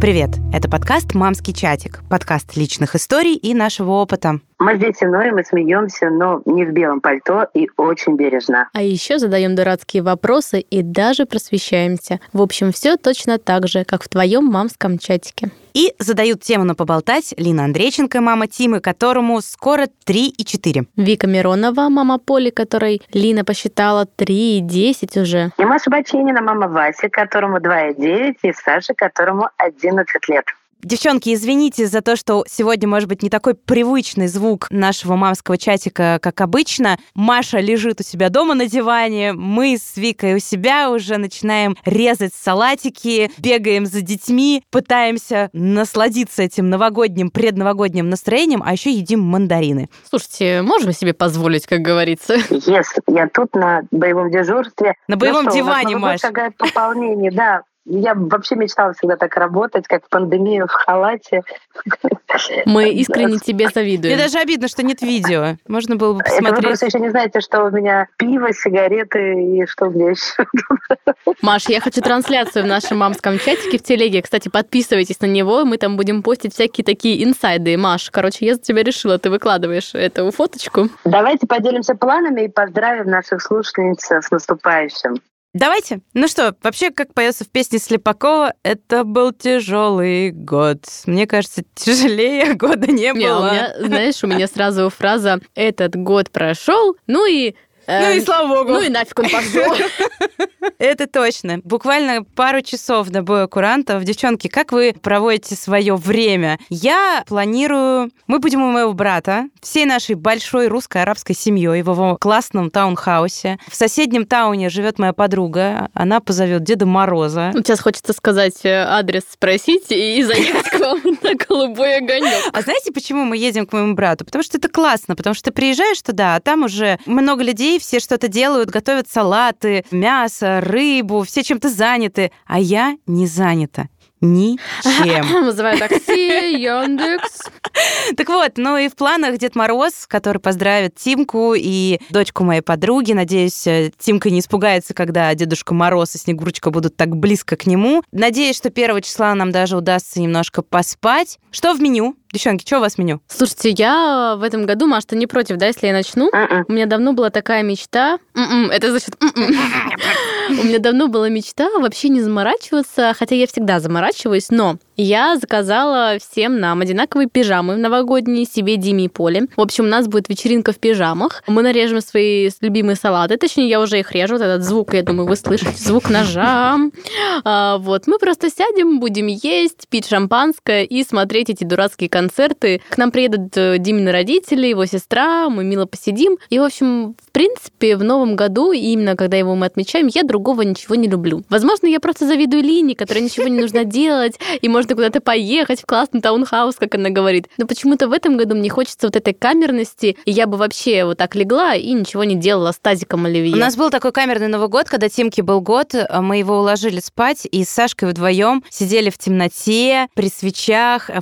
Привет! Это подкаст «Мамский чатик», подкаст личных историй и нашего опыта. Мы здесь иной, мы смеемся, но не в белом пальто и очень бережно. А еще задаем дурацкие вопросы и даже просвещаемся. В общем, все точно так же, как в твоем мамском чатике. И задают тему на поболтать Лина Андрейченко, мама Тимы, которому скоро 3 и 4. Вика Миронова, мама Поли, которой Лина посчитала 3 и 10 уже. И Маша Баченина, мама Васи, которому 2 и 9, и Саша, которому 11 лет. Девчонки, извините за то, что сегодня, может быть, не такой привычный звук нашего мамского чатика, как обычно. Маша лежит у себя дома на диване, мы с Викой у себя уже начинаем резать салатики, бегаем за детьми, пытаемся насладиться этим новогодним, предновогодним настроением, а еще едим мандарины. Слушайте, можем себе позволить, как говорится. Yes, я тут на боевом дежурстве. На боевом ну что, диване, у нас Маш. шагает пополнение, да. Я вообще мечтала всегда так работать, как в пандемию в халате. Мы искренне тебе Мне завидуем. даже обидно, что нет видео. Можно было бы Это вы посмотреть. просто еще не знаете, что у меня пиво, сигареты и что у меня еще. Маш, я хочу трансляцию в нашем мамском чатике в телеге. Кстати, подписывайтесь на него, мы там будем постить всякие такие инсайды. Маш, короче, я за тебя решила, ты выкладываешь эту фоточку. Давайте поделимся планами и поздравим наших слушательниц с наступающим. Давайте. Ну что, вообще, как поется в песне Слепакова, это был тяжелый год. Мне кажется, тяжелее года не Не, у было. меня, знаешь, у меня сразу фраза «этот год прошел», ну и... Ну и слава богу. Ну и нафиг он пошел. Это точно. Буквально пару часов до боя курантов. Девчонки, как вы проводите свое время? Я планирую... Мы будем у моего брата, всей нашей большой русско-арабской семьей в его классном таунхаусе. В соседнем тауне живет моя подруга. Она позовет Деда Мороза. Сейчас хочется сказать э, адрес, спросить и заехать к вам на голубой огонек. А знаете, почему мы едем к моему брату? Потому что это классно, потому что ты приезжаешь туда, а там уже много людей, все что-то делают, готовят салаты, мясо, рыбу, все чем-то заняты, а я не занята. Ничем. Вызываю такси, Яндекс. Так вот, ну и в планах Дед Мороз, который поздравит Тимку и дочку моей подруги. Надеюсь, э, Тимка не испугается, когда Дедушка Мороз и Снегурочка будут так близко к нему. Надеюсь, что первого числа нам даже удастся немножко поспать. Что в меню? Девчонки, что у вас меню? Слушайте, я в этом году, Маш, ты не против, да, если я начну? У меня давно была такая мечта. М-м, Это значит... м-м. У меня давно была мечта вообще не заморачиваться, хотя я всегда заморачиваюсь, но я заказала всем нам одинаковые пижамы новогодние, себе, Диме и Поле. В общем, у нас будет вечеринка в пижамах. Мы нарежем свои любимые салаты, точнее, я уже их режу, вот этот звук, я думаю, вы слышите, звук ножа. А, Вот, мы просто сядем, будем есть, пить шампанское и смотреть эти дурацкие концерты. К нам приедут э, Димины родители, его сестра, мы мило посидим. И, в общем, в принципе, в новом году, именно когда его мы отмечаем, я другого ничего не люблю. Возможно, я просто завидую Лине, которой ничего не нужно делать, и можно куда-то поехать в классный таунхаус, как она говорит. Но почему-то в этом году мне хочется вот этой камерности, и я бы вообще вот так легла и ничего не делала с тазиком оливье. У нас был такой камерный Новый год, когда Тимке был год, э, мы его уложили спать, и с Сашкой вдвоем сидели в темноте, при свечах, э,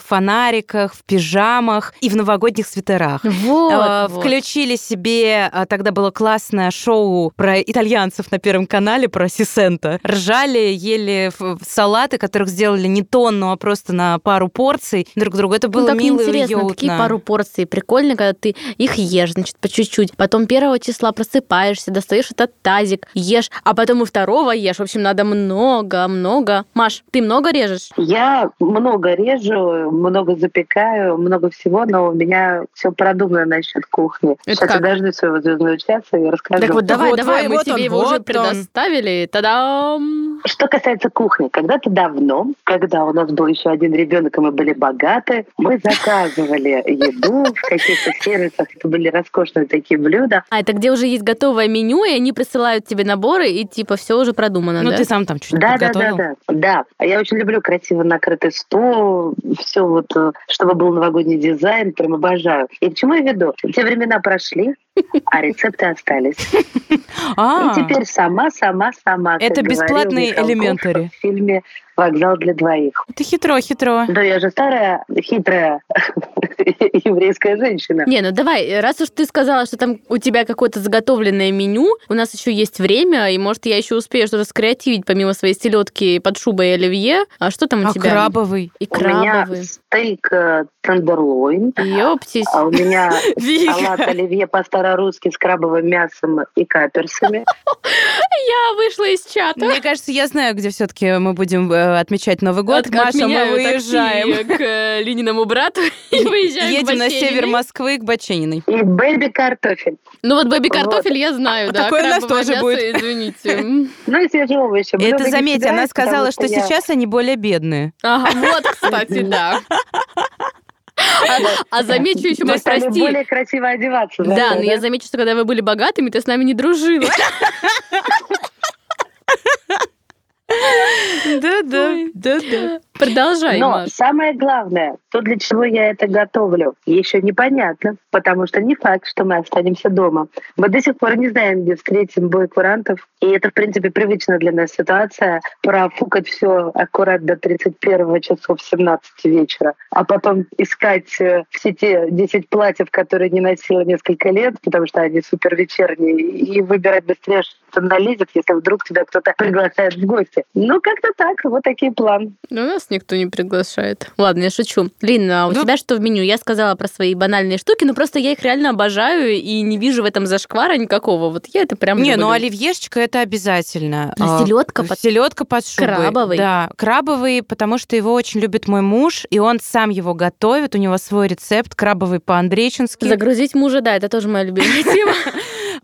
фонариках, в пижамах и в новогодних свитерах. Вот, Э, вот. Включили себе, э, тогда было классное шоу про итальянцев на Первом канале, про Сисента. Ржали, ели салаты, которых сделали не тонну, а просто на пару порций друг другу. Это было ну, так мило и интересно, уютно. такие пару порций. Прикольно, когда ты их ешь, значит, по чуть-чуть. Потом первого числа просыпаешься, достаешь этот тазик, ешь, а потом и второго ешь. В общем, надо много-много. Маш, ты много режешь? Я много режу, много запекаю, много всего, но у меня все продумано насчет кухни. Это Сейчас как? я дождусь своего звездного часа и расскажу. Так вот, давай, вот давай, мы вот тебе он, его вот уже он. предоставили. Та-дам! Что касается кухни, когда-то давно, когда у нас был еще один ребенок, и мы были богаты, мы заказывали еду в каких-то сервисах. Это были роскошные такие блюда. А это где уже есть готовое меню, и они присылают тебе наборы, и типа все уже продумано, Ну, да? ты сам там что-нибудь Да, да, да, да, да. А я очень люблю красиво накрытый стол, все вот, э, чтобы был новогодний дизайн, прям обожаю. И к чему я веду? Те времена прошли, а рецепты остались. А, И теперь сама, сама, сама. Это бесплатные элементари. В фильме «Вокзал для двоих». это хитро, хитро. Да, я же старая, хитрая еврейская женщина. Не, ну давай, раз уж ты сказала, что там у тебя какое-то заготовленное меню, у нас еще есть время, и может я еще успею что-то скреативить помимо своей селедки под шубой и оливье. А что там у А тебя? крабовый? И У меня крабовый. стейк э, тендерлойн, Ёптись. а у меня салат оливье по-старорусски с крабовым мясом и каперсами. Я вышла из чата. Мне кажется, я знаю, где все-таки мы будем э, отмечать Новый год. От- Маша, мы отменяю выезжаем. такси к э, Лининому брату и выезжаем Едем на север Москвы к Бачениной. И бэби-картофель. Ну вот бэби Вот. картофель я знаю, А да. такое у нас тоже мясо, будет. Извините. Ну и свежие овощи. Это заметь, она сказала, что я- сейчас они более бедные. Ага, вот, кстати, да. А, а замечу еще, Мы прости. более красиво одеваться. Да, но я замечу, что когда вы были богатыми, ты с нами не дружила. Да-да, да-да. Продолжай, Но Маш. самое главное, то, для чего я это готовлю, еще непонятно, потому что не факт, что мы останемся дома. Мы до сих пор не знаем, где встретим бой курантов, и это, в принципе, привычная для нас ситуация, профукать все аккурат до 31 часов 17 вечера, а потом искать в сети 10 платьев, которые не носила несколько лет, потому что они супер вечерние, и выбирать быстрее, что налезет, если вдруг тебя кто-то приглашает в гости. Ну, как-то так, вот такие планы. Ну, нас никто не приглашает. Ладно, я шучу. Лин, а у Ну- тебя что в меню? Я сказала про свои банальные штуки, но просто я их реально обожаю и не вижу в этом зашквара никакого. Вот я это прям Не, люблю. ну оливьешечка это обязательно. А селедка под- Селедка под шубой. Крабовый? Да, крабовый, потому что его очень любит мой муж, и он сам его готовит. У него свой рецепт крабовый по-андрейчински. Загрузить мужа, да, это тоже моя любимая тема.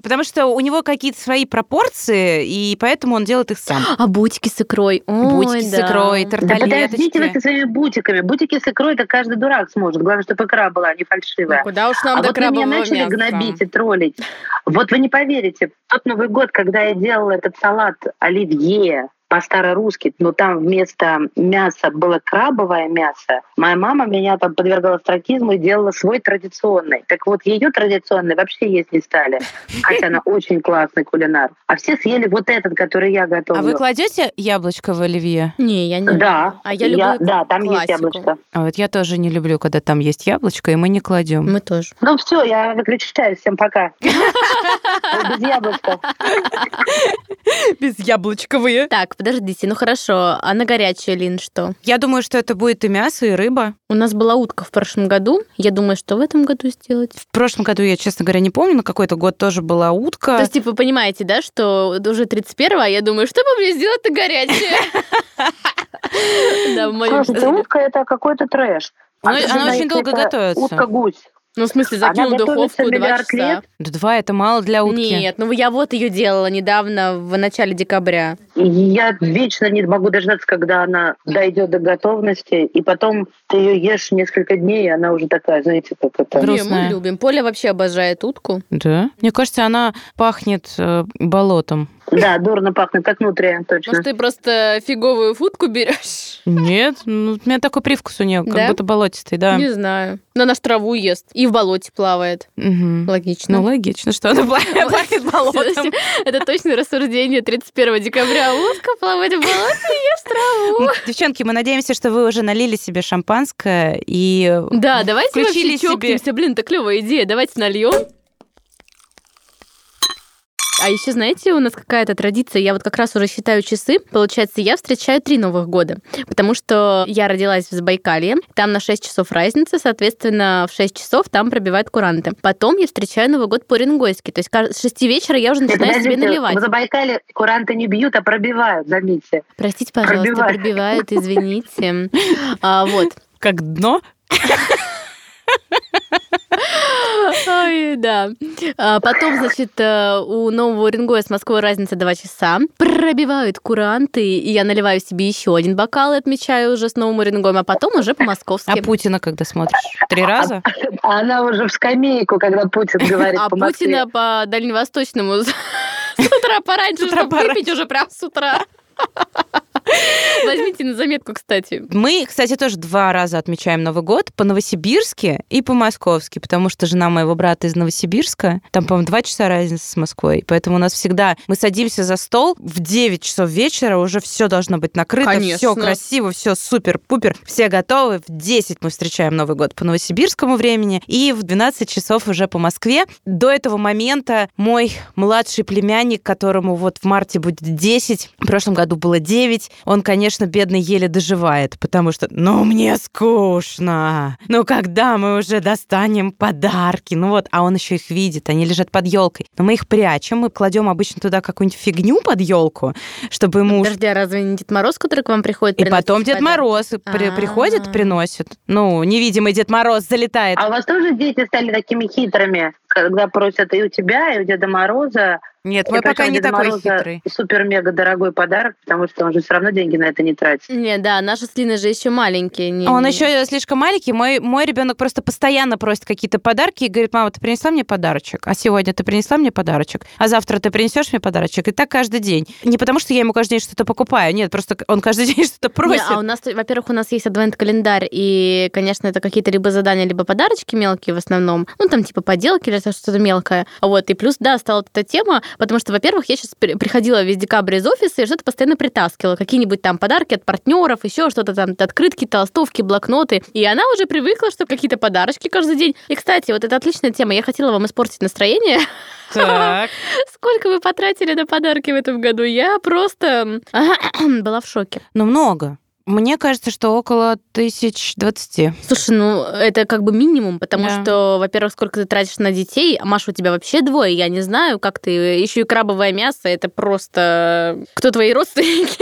Потому что у него какие-то свои пропорции, и поэтому он делает их сам. А бутики с икрой. Ой, Бутики с да. икрой, Да тарталеточки. подождите вы со своими бутиками. Бутики с икрой это каждый дурак сможет. Главное, чтобы икра была, а не Ну, фальшивая. куда уж нам а до вот вы меня начали мяса. гнобить и троллить. Вот вы не поверите, в тот Новый год, когда я делала этот салат оливье по-старорусски, но там вместо мяса было крабовое мясо, моя мама меня там подвергала стракизму и делала свой традиционный. Так вот, ее традиционный вообще есть не стали. Хотя она очень классный кулинар. А все съели вот этот, который я готовлю. А вы кладете яблочко в оливье? Не, я не. Да, А я люблю да, там есть классику. яблочко. А вот я тоже не люблю, когда там есть яблочко, и мы не кладем. Мы тоже. Ну все, я выключаю. Всем пока. Без яблочка. Без яблочковые. Так, подождите, ну хорошо. А на горячее, Лин, что? Я думаю, что это будет и мясо, и рыба. У нас была утка в прошлом году. Я думаю, что в этом году сделать. В прошлом году я, честно говоря, не помню, но какой-то год тоже была утка. То есть, типа, вы понимаете, да, что уже 31 а я думаю, что бы мне сделать-то горячее? Да, в моем Слушайте, утка это какой-то трэш. Она- Особенно, она очень долго готовится. Утка-гусь. Ну, в смысле, Она закинул в готовится духовку 2 миллиард часа. лет. Да Два это мало для утки. Нет, ну я вот ее делала недавно, в начале декабря. Я вечно не могу дождаться, когда она дойдет до готовности, и потом ты ее ешь несколько дней, и она уже такая, знаете, как это... Грустная. мы любим. Поля вообще обожает утку. Да? Мне кажется, она пахнет э, болотом. Да, дурно пахнет, как нутрия, точно. Может, ты просто фиговую футку берешь? Нет, ну, у меня такой привкус у нее, как Да? будто болотистый, да. Не знаю. Но она ж траву ест. И в болоте плавает. Мгм. Логично. Ну, логично, что она пла- пахнет болотом. Это точно рассуждение 31 декабря. Утка плавает в болоте и ест траву. М, Девчонки, мы надеемся, что вы уже налили себе шампанское и Да, давайте Включили вообще себе- чокнемся. Блин, это клевая идея. Давайте нальем. А еще, знаете, у нас какая-то традиция, я вот как раз уже считаю часы, получается, я встречаю три Новых года, потому что я родилась в Забайкалье, там на 6 часов разница, соответственно, в 6 часов там пробивают куранты. Потом я встречаю Новый год по-рингойски, то есть с 6 вечера я уже Нет, начинаю себе наливать. В Забайкале куранты не бьют, а пробивают, заметьте. Простите, пожалуйста, Пробивает. пробивает, извините. А, вот. как дно. Ой, да. А потом, значит, э, у нового Уренгоя с Москвой разница 2 часа. Пробивают куранты, и я наливаю себе еще один бокал и отмечаю уже с новым Уренгоем, а потом уже А по-московски. Путина когда смотришь? Три раза? А она уже в скамейку, когда Путин говорит А по. Путина по дальневосточному с утра пораньше, чтобы выпить уже прям с утра. Возьмите на заметку, кстати. Мы, кстати, тоже два раза отмечаем Новый год по-новосибирски и по-московски, потому что жена моего брата из Новосибирска, там, по-моему, два часа разницы с Москвой, поэтому у нас всегда мы садимся за стол в 9 часов вечера, уже все должно быть накрыто, Конечно. все красиво, все супер-пупер, все готовы. В 10 мы встречаем Новый год по новосибирскому времени и в 12 часов уже по Москве. До этого момента мой младший племянник, которому вот в марте будет 10, в прошлом году было 9, он, конечно, бедный еле доживает, потому что, ну, мне скучно. Ну, когда мы уже достанем подарки? Ну вот, а он еще их видит, они лежат под елкой. Но мы их прячем, мы кладем обычно туда какую-нибудь фигню под елку, чтобы ему... уж- Подожди, а разве не Дед Мороз, который к вам приходит? И потом Дед? Мороз при- А-а-а. приходит, приносит. Ну, невидимый Дед Мороз залетает. А у вас тоже дети стали такими хитрыми, когда просят и у тебя, и у Деда Мороза. Нет, мой пока не Деда такой Мороза хитрый. Супер-мега дорогой подарок, потому что он же все равно деньги на это не тратит. Не, да, наши с Линой же еще маленькие. Не, Он не- еще слишком маленький. Мой, мой ребенок просто постоянно просит какие-то подарки и говорит, мама, ты принесла мне подарочек? А сегодня ты принесла мне подарочек? А завтра ты принесешь мне подарочек? И так каждый день. Не потому, что я ему каждый день что-то покупаю. Нет, просто он каждый день что-то Не, просит. а у нас, во-первых, у нас есть адвент-календарь, и, конечно, это какие-то либо задания, либо подарочки мелкие в основном. Ну, там, типа, поделки или что-то мелкое. Вот, и плюс, да, стала эта тема, потому что, во-первых, я сейчас приходила весь декабрь из офиса и что-то постоянно притаскивала. Какие-нибудь там подарки от партнеров, еще что-то там, открытки, толстовки, блокноты. И она уже привыкла, что какие-то подарочки каждый день. И, кстати, вот это отличная тема. Я хотела вам испортить настроение. Так. Сколько вы потратили на подарки в этом году? Я просто была в шоке. Ну, много. Мне кажется, что около тысяч двадцати. Слушай, ну это как бы минимум, потому Да. что, во-первых, сколько ты тратишь на детей, а Маша, у тебя вообще двое, я не знаю, как ты, еще и крабовое мясо, это просто... Кто твои родственники?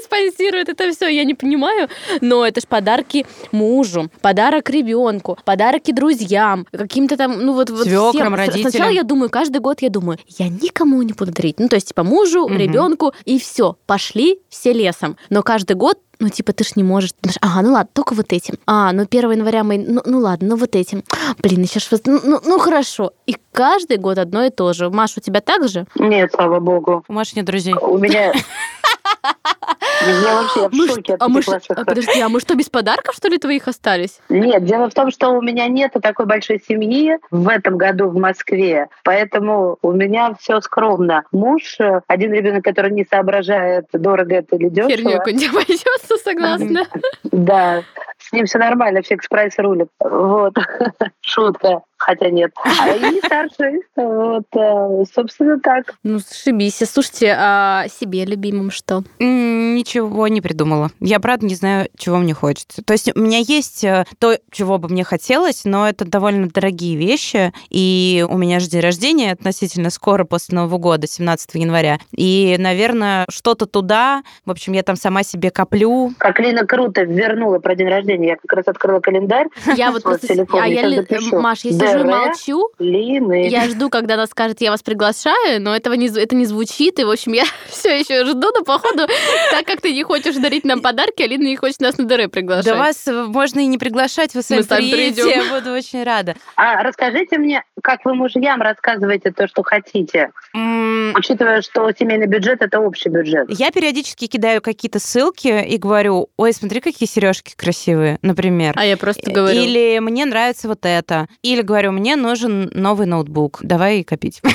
Спонсирует это все, я не понимаю, но это ж подарки мужу, подарок ребенку, подарки друзьям, каким-то там, ну вот... вот Свёкрам, всем. С- родителям. Сначала я думаю, каждый год я думаю, я никому не буду дарить, ну то есть типа мужу, ребенку, и все, пошли все лесом. Но каждый год ну, типа, ты ж не можешь. Ага, ну ладно, только вот этим. А, ну 1 января мы... Ну, ну ладно, ну вот этим. Блин, еще ж... Ну, ну, ну, хорошо. И каждый год одно и то же. Маш, у тебя так же? Нет, слава богу. У Маши нет друзей. У меня... Я вообще в Мы шоке от а мы ваших... а, подожди, а мы что, без подарков, что ли, твоих остались? Нет, дело в том, что у меня нет такой большой семьи в этом году в Москве, поэтому у меня все скромно. Муж, э, один ребенок, который не соображает, дорого это или Херню дешево. какую-нибудь обойдется, согласна. Да, с ним все нормально, фикс прайс рулит. Вот, шутка, хотя нет. А и старший, вот, э, собственно, так. Ну, шибись. Слушайте, а себе любимым что? Ничего не придумала. Я, правда, не знаю, чего мне хочется. То есть у меня есть э, то, чего бы мне хотелось, но это довольно дорогие вещи. И у меня же день рождения относительно скоро после Нового года, 17 января. И, наверное, что-то туда. В общем, я там сама себе коплю. Как Лина круто вернула про день рождения. Я как раз открыла календарь. Я вот просто... телефон, А я. Маш, я сижу и молчу, Лины. Я жду, когда она скажет, я вас приглашаю, но этого не, это не звучит. И, в общем, я все еще жду, но, походу, так как ты не хочешь дарить нам подарки, Алина не хочет нас на ДР приглашать. Да вас э, можно и не приглашать, вы сами сами приедете, придем. я буду очень рада. А расскажите мне, как вы мужьям рассказываете то, что хотите, М, учитывая, что семейный бюджет это общий бюджет. Я периодически кидаю какие-то ссылки и говорю, ой, смотри, какие сережки красивые, например. А я просто говорю. Или мне нравится вот это. Или говорю, мне нужен новый ноутбук. Давай копить.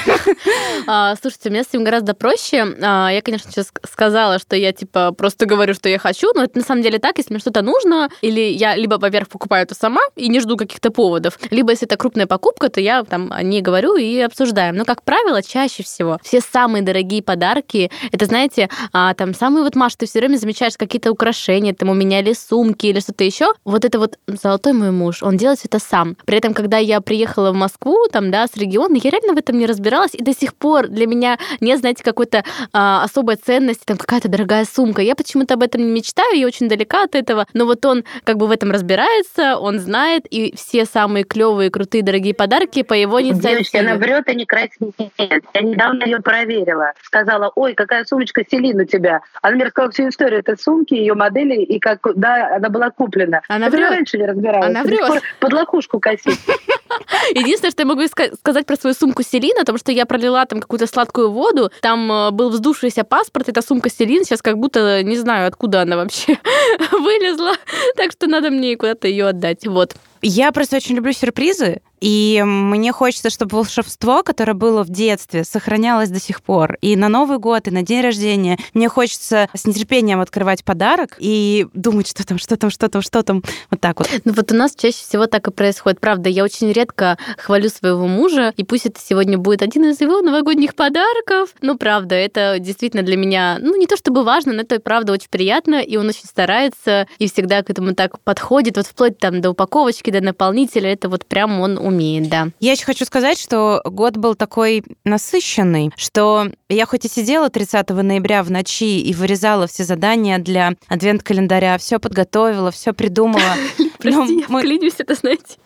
А, слушайте, у меня с этим гораздо проще. А, я, конечно, сейчас сказала, что я, типа, просто говорю, что я хочу, но это на самом деле так, если мне что-то нужно, или я либо, во-первых, покупаю это сама и не жду каких-то поводов, либо, если это крупная покупка, то я там о ней говорю и обсуждаем. Но, как правило, чаще всего все самые дорогие подарки, это, знаете, а, там, самые вот, Маш, ты все время замечаешь какие-то украшения, там, у меня или сумки, или что-то еще. Вот это вот золотой мой муж, он делает это сам. При этом, когда я приехала в Москву, там, да, с региона, я реально в этом не разбиралась, и до сих пор для меня нет, знаете, какой-то а, особой ценности, там, какая-то дорогая сумка. Я почему-то об этом не мечтаю, я очень далека от этого, но вот он как бы в этом разбирается, он знает, и все самые клевые, крутые, дорогие подарки по его Девочки, она врет и не краснеет. Я недавно ее проверила. Сказала, ой, какая сумочка Селин у тебя. Она мне рассказала всю историю этой сумки, ее модели и как да, она была куплена. Она врет. раньше не разбиралась. Она врет. Под лакушку косить. Единственное, что я могу ска- сказать про свою сумку Селина, потому что я пролила там какую-то сладкую воду, там э, был вздувшийся паспорт, это сумка Селин, сейчас как будто не знаю, откуда она вообще вылезла, так что надо мне куда-то ее отдать. Вот. Я просто очень люблю сюрпризы, и мне хочется, чтобы волшебство, которое было в детстве, сохранялось до сих пор. И на Новый год, и на день рождения мне хочется с нетерпением открывать подарок и думать, что там, что там, что там, что там. Вот так вот. Ну вот у нас чаще всего так и происходит. Правда, я очень редко хвалю своего мужа, и пусть это сегодня будет один из его новогодних подарков. Ну, правда, это действительно для меня, ну, не то чтобы важно, но это, правда, очень приятно, и он очень старается, и всегда к этому так подходит, вот вплоть там до упаковочки, до наполнителя, это вот прям он умеет, да. Я еще хочу сказать, что год был такой насыщенный, что я хоть и сидела 30 ноября в ночи и вырезала все задания для адвент-календаря, все подготовила, все придумала. Прости, я мы... вклинюсь, это, знаете,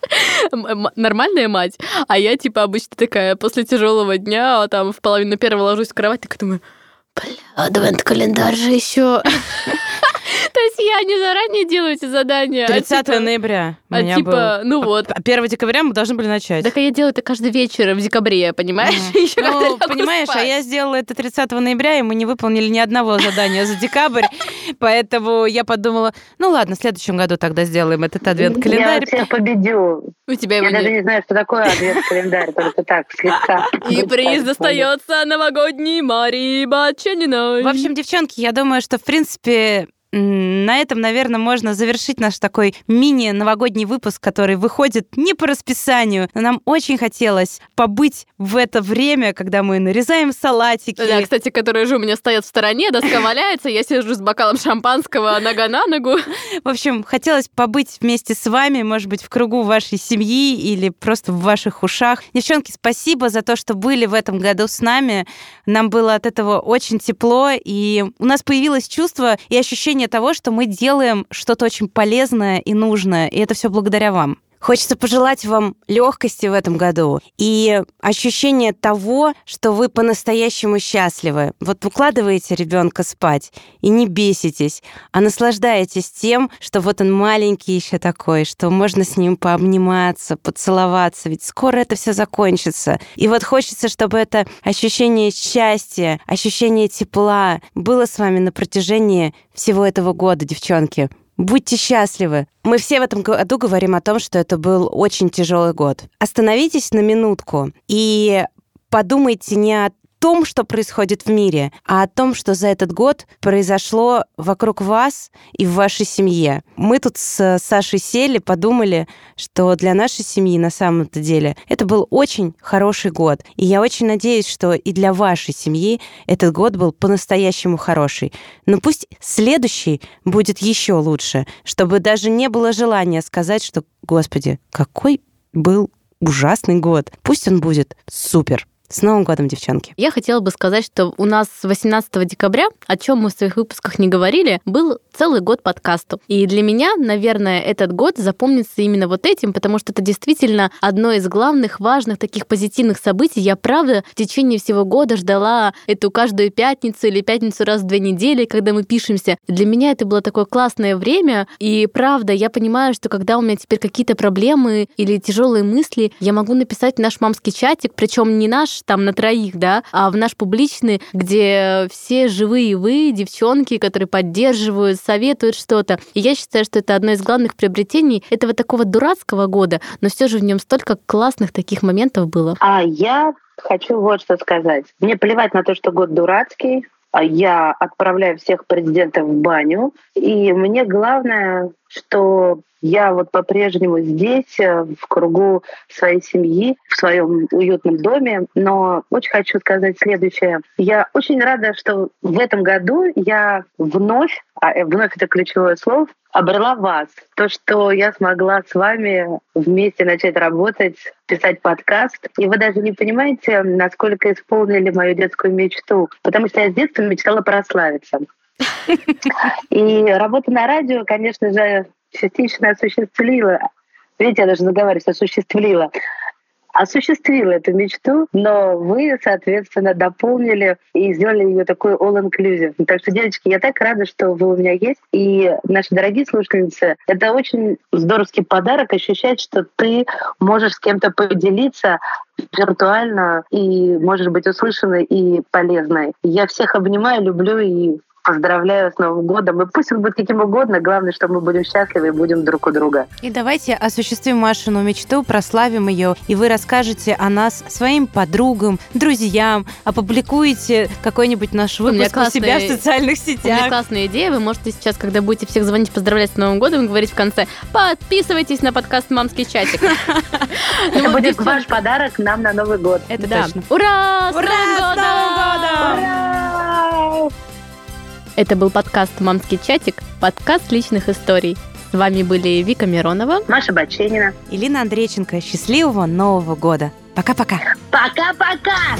нормальная мать, а я, типа, обычно такая, после тяжелого дня, а там в половину первого ложусь в кровать, так думаю, бля, адвент-календарь же еще. То есть я не заранее делаю эти задания. 30 а типа, ноября. А типа, был. ну вот. 1 а декабря мы должны были начать. Так я делаю это каждый вечер в декабре, понимаешь? Еще ну, понимаешь, спать. а я сделала это 30 ноября, и мы не выполнили ни одного задания за декабрь. Поэтому я подумала, ну ладно, в следующем году тогда сделаем этот адвент-календарь. Я всех победю. У тебя его Я даже не знаю, что такое адвент-календарь, только так, слегка. И приз достается новогодний Марии Бачаниной. В общем, девчонки, я думаю, что, в принципе, на этом, наверное, можно завершить наш такой мини-новогодний выпуск, который выходит не по расписанию, но нам очень хотелось побыть в это время, когда мы нарезаем салатики. Да, кстати, которые же у меня стоят в стороне, доска валяется, я сижу с бокалом шампанского нога на ногу. В общем, хотелось побыть вместе с вами, может быть, в кругу вашей семьи или просто в ваших ушах. Девчонки, спасибо за то, что были в этом году с нами. Нам было от этого очень тепло, и у нас появилось чувство и ощущение ощущение того, что мы делаем что-то очень полезное и нужное, и это все благодаря вам. Хочется пожелать вам легкости в этом году и ощущение того, что вы по-настоящему счастливы. Вот укладываете ребенка спать и не беситесь, а наслаждаетесь тем, что вот он маленький еще такой, что можно с ним пообниматься, поцеловаться, ведь скоро это все закончится. И вот хочется, чтобы это ощущение счастья, ощущение тепла было с вами на протяжении всего этого года, девчонки. Будьте счастливы. Мы все в этом году говорим о том, что это был очень тяжелый год. Остановитесь на минутку и подумайте не о том, что происходит в мире, а о том, что за этот год произошло вокруг вас и в вашей семье. Мы тут с Сашей сели, подумали, что для нашей семьи на самом-то деле это был очень хороший год. И я очень надеюсь, что и для вашей семьи этот год был по-настоящему хороший. Но пусть следующий будет еще лучше, чтобы даже не было желания сказать, что, господи, какой был ужасный год. Пусть он будет супер. С Новым годом, девчонки! Я хотела бы сказать, что у нас 18 декабря, о чем мы в своих выпусках не говорили, был целый год подкасту. И для меня, наверное, этот год запомнится именно вот этим, потому что это действительно одно из главных, важных таких позитивных событий. Я, правда, в течение всего года ждала эту каждую пятницу или пятницу раз в две недели, когда мы пишемся. Для меня это было такое классное время, и правда, я понимаю, что когда у меня теперь какие-то проблемы или тяжелые мысли, я могу написать в наш мамский чатик, причем не наш там на троих, да, а в наш публичный, где все живые вы, девчонки, которые поддерживают, советуют что-то. И я считаю, что это одно из главных приобретений этого такого дурацкого года, но все же в нем столько классных таких моментов было. А я хочу вот что сказать. Мне плевать на то, что год дурацкий, я отправляю всех президентов в баню. И мне главное, что я вот по-прежнему здесь, э, в кругу своей семьи, в своем уютном доме. Но очень хочу сказать следующее. Я очень рада, что в этом году я вновь, а э, вновь это ключевое слово, обрела вас. То, что я смогла с вами вместе начать работать, писать подкаст. И вы даже не понимаете, насколько исполнили мою детскую мечту. Потому что я с детства мечтала прославиться. И работа на радио, конечно же, частично осуществила. Видите, я даже заговариваюсь, осуществила. Осуществила эту мечту, но вы, соответственно, дополнили и сделали ее такой all-inclusive. Так что, девочки, я так рада, что вы у меня есть. И наши дорогие слушательницы, это очень здоровский подарок ощущать, что ты можешь с кем-то поделиться виртуально и можешь быть услышанной и полезной. Я всех обнимаю, люблю и Поздравляю с Новым годом. И пусть он будет каким угодно, главное, что мы будем счастливы и будем друг у друга. И давайте осуществим Машину мечту, прославим ее, и вы расскажете о нас своим подругам, друзьям, опубликуете какой-нибудь наш выпуск у, у себя в социальных сетях. У меня классная идея. Вы можете сейчас, когда будете всех звонить, поздравлять с Новым годом, говорить в конце «Подписывайтесь на подкаст «Мамский чатик». Это будет ваш подарок нам на Новый год. Это точно. Ура! Ура! С Новым годом! Это был подкаст «Мамский чатик», подкаст личных историй. С вами были Вика Миронова, Маша Баченина, Илина Андрейченко. Счастливого Нового года! Пока-пока! Пока-пока!